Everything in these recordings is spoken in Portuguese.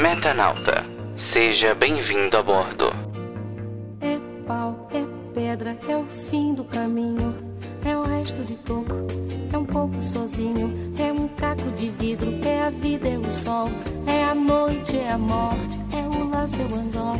Metanauta, seja bem-vindo a bordo. É pau, é pedra, é o fim do caminho, é o resto de toco, é um pouco sozinho, é um caco de vidro, é a vida, é o sol, é a noite, é a morte, é o laço, é o anzol,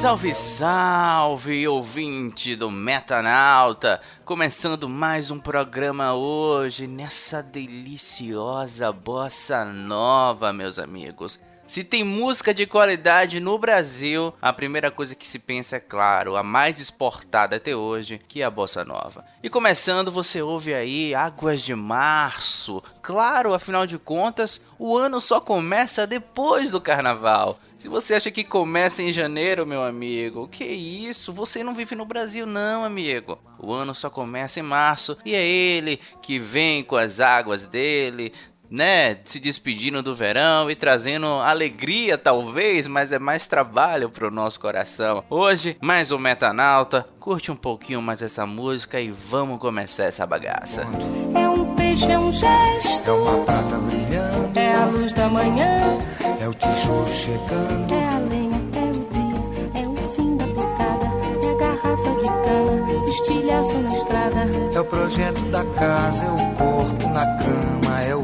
Salve, salve, ouvinte do Metanauta! Começando mais um programa hoje nessa deliciosa bossa nova, meus amigos. Se tem música de qualidade no Brasil, a primeira coisa que se pensa é claro, a mais exportada até hoje, que é a bossa nova. E começando, você ouve aí Águas de Março. Claro, afinal de contas, o ano só começa depois do carnaval. Se você acha que começa em janeiro, meu amigo, que isso? Você não vive no Brasil, não, amigo. O ano só começa em março e é ele que vem com as águas dele, né, se despedindo do verão e trazendo alegria, talvez, mas é mais trabalho pro nosso coração. Hoje, mais um Metanauta, curte um pouquinho mais essa música e vamos começar essa bagaça. É um peixe, é um gesto, É uma prata brilhando, é a luz da manhã, é o tijolo chegando, é a lenha, é o dia, é o fim da picada, é a garrafa de cana, o estilhaço na estrada. é o projeto da casa, é o corpo na cama,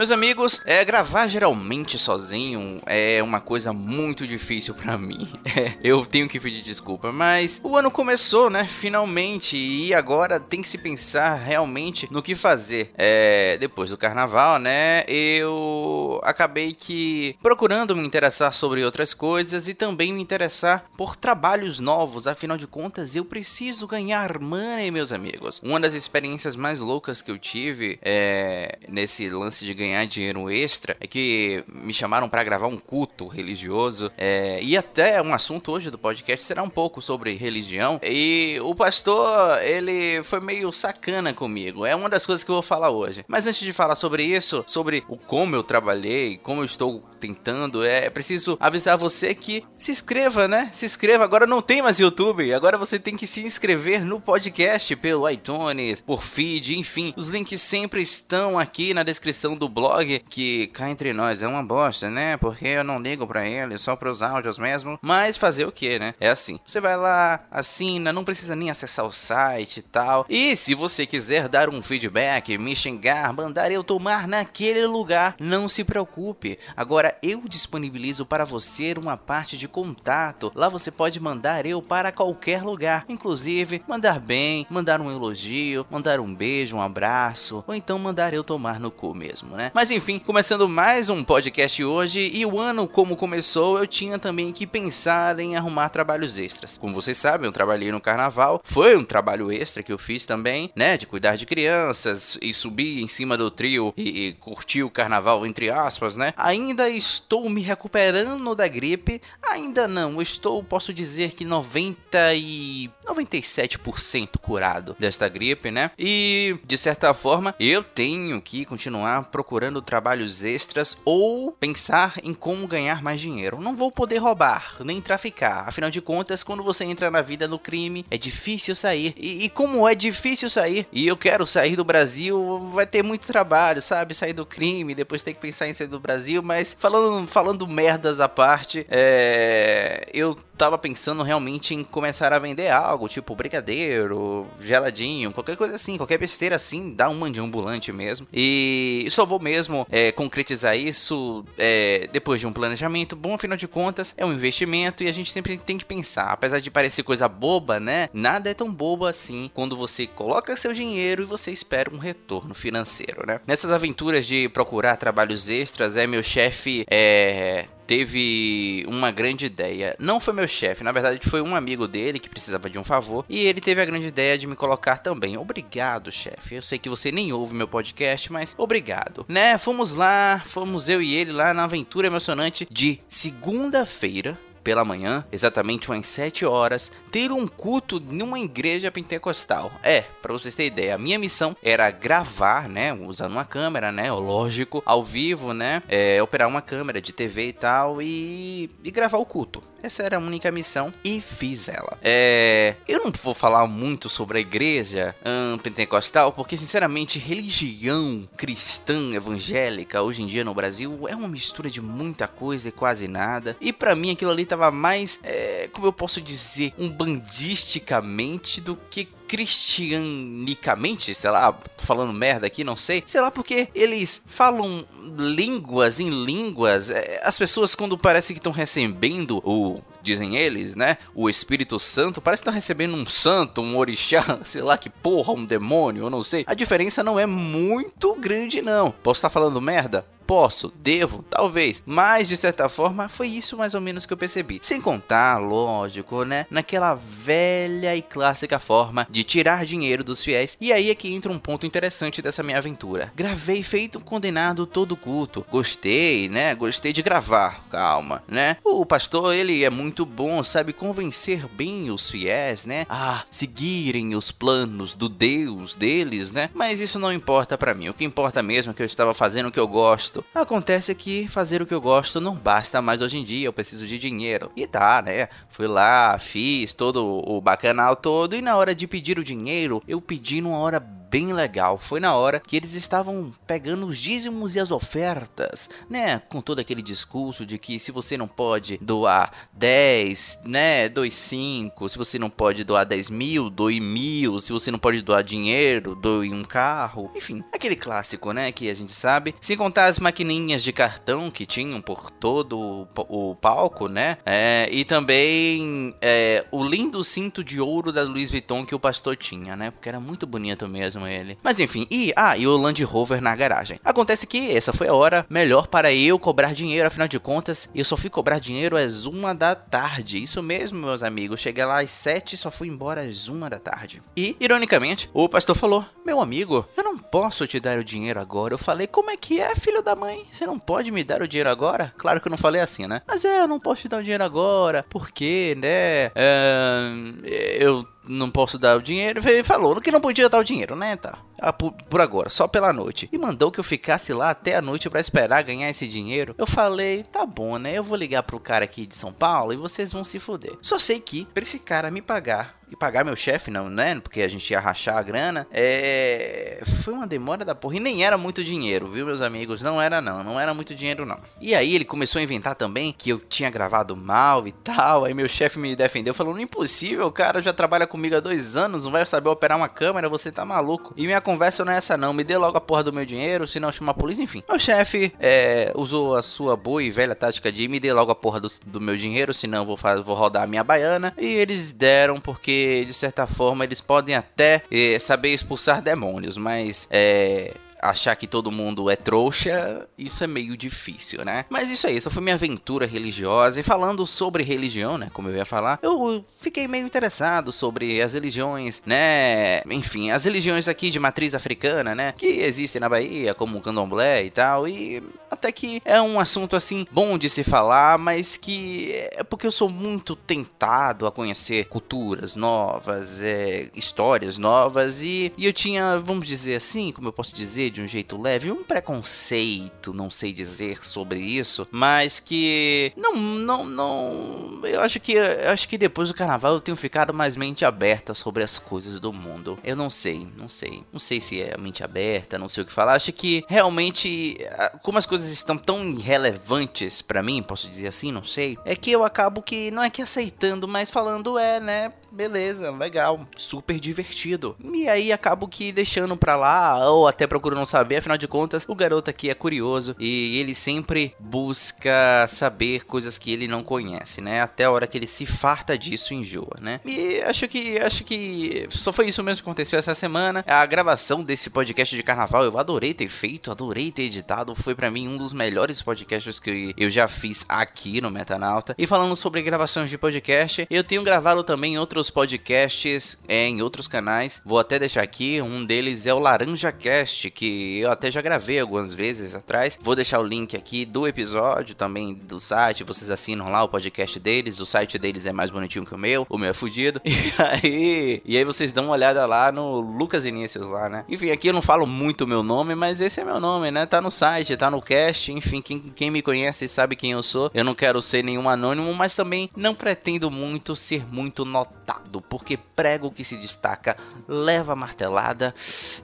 Meus amigos, é, gravar geralmente sozinho é uma coisa muito difícil pra mim. É, eu tenho que pedir desculpa, mas o ano começou, né? Finalmente, e agora tem que se pensar realmente no que fazer. É, depois do carnaval, né? Eu acabei que procurando me interessar sobre outras coisas e também me interessar por trabalhos novos. Afinal de contas, eu preciso ganhar money, meus amigos. Uma das experiências mais loucas que eu tive é, nesse lance de ganhar dinheiro extra é que me chamaram para gravar um culto religioso é, e até um assunto hoje do podcast será um pouco sobre religião e o pastor ele foi meio sacana comigo é uma das coisas que eu vou falar hoje. Mas antes de falar sobre isso sobre o como eu trabalhei como eu estou tentando é preciso avisar você que se inscreva né? Se inscreva agora não tem mais YouTube agora você tem que se inscrever no podcast pelo iTunes por feed enfim os links sempre estão aqui na descrição do blog que cá entre nós é uma bosta, né? Porque eu não ligo pra ele, só pros áudios mesmo. Mas fazer o que, né? É assim. Você vai lá, assina, não precisa nem acessar o site e tal. E se você quiser dar um feedback, me xingar, mandar eu tomar naquele lugar, não se preocupe. Agora eu disponibilizo para você uma parte de contato. Lá você pode mandar eu para qualquer lugar, inclusive mandar bem, mandar um elogio, mandar um beijo, um abraço, ou então mandar eu tomar no cu mesmo, né? Mas enfim, começando mais um podcast hoje e o ano como começou, eu tinha também que pensar em arrumar trabalhos extras. Como vocês sabem, eu trabalhei no carnaval, foi um trabalho extra que eu fiz também, né, de cuidar de crianças e subir em cima do trio e, e curtir o carnaval entre aspas, né? Ainda estou me recuperando da gripe, ainda não, estou, posso dizer que 90 e 97% curado desta gripe, né? E de certa forma, eu tenho que continuar procurando trabalhos extras ou pensar em como ganhar mais dinheiro. Não vou poder roubar, nem traficar. Afinal de contas, quando você entra na vida do crime, é difícil sair. E, e como é difícil sair, e eu quero sair do Brasil, vai ter muito trabalho, sabe? Sair do crime, depois ter que pensar em sair do Brasil. Mas falando, falando merdas à parte, é, eu tava pensando realmente em começar a vender algo, tipo brigadeiro, geladinho, qualquer coisa assim, qualquer besteira assim, dá uma de ambulante mesmo. E só vou mesmo é, concretizar isso é, depois de um planejamento bom, afinal de contas, é um investimento e a gente sempre tem que pensar. Apesar de parecer coisa boba, né? Nada é tão bobo assim quando você coloca seu dinheiro e você espera um retorno financeiro, né? Nessas aventuras de procurar trabalhos extras, é meu chefe é teve uma grande ideia. Não foi meu chefe, na verdade foi um amigo dele que precisava de um favor e ele teve a grande ideia de me colocar também. Obrigado, chefe. Eu sei que você nem ouve meu podcast, mas obrigado. Né? Fomos lá, fomos eu e ele lá na aventura emocionante de segunda-feira pela manhã, exatamente umas 7 horas, ter um culto numa igreja pentecostal. É, para vocês terem ideia, a minha missão era gravar, né, usando uma câmera, né, lógico, ao vivo, né, é, operar uma câmera de TV e tal e, e gravar o culto. Essa era a única missão e fiz ela. É, eu não vou falar muito sobre a igreja hum, pentecostal, porque sinceramente, religião cristã evangélica hoje em dia no Brasil é uma mistura de muita coisa e quase nada. E para mim aquilo ali tava mais, é, como eu posso dizer, um bandisticamente do que cristianicamente, sei lá, falando merda aqui, não sei. Sei lá porque eles falam línguas em línguas. É, as pessoas quando parece que estão recebendo o dizem eles, né? O Espírito Santo parece que estão recebendo um santo, um orixá, sei lá que porra, um demônio, eu não sei. A diferença não é muito grande não. Posso estar falando merda? Posso, devo, talvez, mas de certa forma foi isso mais ou menos que eu percebi. Sem contar, lógico, né, naquela velha e clássica forma de tirar dinheiro dos fiéis. E aí é que entra um ponto interessante dessa minha aventura. Gravei feito um condenado todo culto. Gostei, né? Gostei de gravar. Calma, né? O pastor, ele é muito bom, sabe convencer bem os fiéis, né? A seguirem os planos do Deus deles, né? Mas isso não importa para mim. O que importa mesmo é que eu estava fazendo o que eu gosto gosto. Acontece que fazer o que eu gosto não basta mais hoje em dia, eu preciso de dinheiro. E tá, né? Fui lá, fiz todo o bacanal todo e na hora de pedir o dinheiro, eu pedi numa hora bem legal. Foi na hora que eles estavam pegando os dízimos e as ofertas, né? Com todo aquele discurso de que se você não pode doar 10, né? Doe 5. Se você não pode doar 10 mil, doe mil. Se você não pode doar dinheiro, doe um carro. Enfim, aquele clássico, né? Que a gente sabe. Sem contar as maquininhas de cartão que tinham por todo o palco, né? É, e também é, o lindo cinto de ouro da Louis Vuitton que o pastor tinha, né? Porque era muito bonito mesmo mesmo ele. Mas enfim, e ah, e o Land Rover na garagem. Acontece que essa foi a hora melhor para eu cobrar dinheiro, afinal de contas, eu só fui cobrar dinheiro às uma da tarde. Isso mesmo, meus amigos. Cheguei lá às sete e só fui embora às uma da tarde. E, ironicamente, o pastor falou: Meu amigo, eu não posso te dar o dinheiro agora. Eu falei: Como é que é, filho da mãe? Você não pode me dar o dinheiro agora? Claro que eu não falei assim, né? Mas é, eu não posso te dar o dinheiro agora, porque, né? É, eu não posso dar o dinheiro. Ele falou que não podia dar o dinheiro, né? Tá. Ah, por, por, agora, só pela noite. E mandou que eu ficasse lá até a noite para esperar ganhar esse dinheiro. Eu falei, tá bom, né? Eu vou ligar pro cara aqui de São Paulo e vocês vão se fuder. Só sei que, pra esse cara me pagar e pagar meu chefe, não, né? Porque a gente ia rachar a grana. É. Foi uma demora da porra. E nem era muito dinheiro, viu, meus amigos? Não era, não. Não era muito dinheiro, não. E aí ele começou a inventar também que eu tinha gravado mal e tal. Aí meu chefe me defendeu, falando: impossível, o cara já trabalha comigo há dois anos, não vai saber operar uma câmera, você tá maluco. E minha conversa não é essa, não. Me dê logo a porra do meu dinheiro, senão chama a polícia, enfim. O chefe é, usou a sua boa e velha tática de me dê logo a porra do, do meu dinheiro, senão vou, vou rodar a minha baiana. E eles deram porque de certa forma, eles podem até eh, saber expulsar demônios, mas é, achar que todo mundo é trouxa, isso é meio difícil, né? Mas isso aí, essa foi minha aventura religiosa. E falando sobre religião, né? Como eu ia falar, eu fiquei meio interessado sobre as religiões, né? Enfim, as religiões aqui de matriz africana, né? Que existem na Bahia, como o candomblé e tal. E até que é um assunto assim bom de se falar, mas que é porque eu sou muito tentado a conhecer culturas novas, é, histórias novas. E, e eu tinha, vamos dizer assim, como eu posso dizer, de um jeito leve, um preconceito, não sei dizer sobre isso, mas que não, não, não, eu acho que, eu acho que depois do carnaval eu tenho ficado mais mente aberta sobre as coisas do mundo. Eu não sei, não sei, não sei se é mente aberta, não sei o que falar. Acho que realmente, como as coisas estão tão irrelevantes para mim, posso dizer assim, não sei, é que eu acabo que não é que aceitando, mas falando é, né? beleza, legal, super divertido. E aí acabo que deixando pra lá, ou até procurando saber, afinal de contas, o garoto aqui é curioso e ele sempre busca saber coisas que ele não conhece, né? Até a hora que ele se farta disso enjoa, né? E acho que acho que só foi isso mesmo que aconteceu essa semana. A gravação desse podcast de carnaval eu adorei ter feito, adorei ter editado, foi para mim um dos melhores podcasts que eu já fiz aqui no Metanauta. E falando sobre gravações de podcast, eu tenho gravado também outros podcasts em outros canais. Vou até deixar aqui, um deles é o Laranja Cast, que eu até já gravei algumas vezes atrás. Vou deixar o link aqui do episódio, também do site, vocês assinam lá o podcast deles. O site deles é mais bonitinho que o meu, o meu é fudido. E aí, e aí vocês dão uma olhada lá no Lucas Inícios lá, né? Enfim, aqui eu não falo muito o meu nome, mas esse é meu nome, né? Tá no site, tá no cast, enfim, quem, quem me conhece sabe quem eu sou. Eu não quero ser nenhum anônimo, mas também não pretendo muito ser muito notado, porque prego que se destaca leva martelada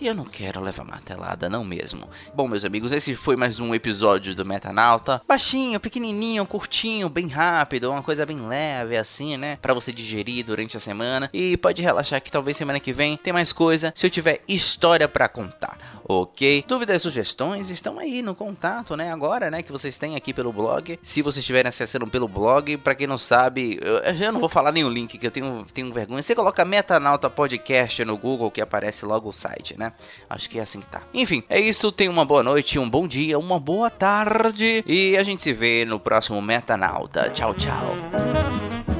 e eu não quero levar martelada, não mesmo. Bom, meus amigos, esse foi mais um episódio do Metanauta. Baixinho, pequenininho, curtinho, bem rápido, uma coisa bem leve assim, né? Para você digerir durante a semana e pode relaxar que talvez semana que vem tem mais coisa, se eu tiver história para contar, ok? Dúvidas sugestões estão aí no contato, né? Agora, né, que vocês têm aqui pelo blog. Se vocês estiverem acessando pelo blog, para quem não sabe, eu, eu, não vou falar o link que eu tenho, tenho vergonha. Você coloca Metanauta Podcast no Google que aparece logo o site, né? Acho que é assim que tá. Enfim, é isso. Tenha uma boa noite, um bom dia, uma boa tarde e a gente se vê no próximo Metanauta. Tchau, tchau.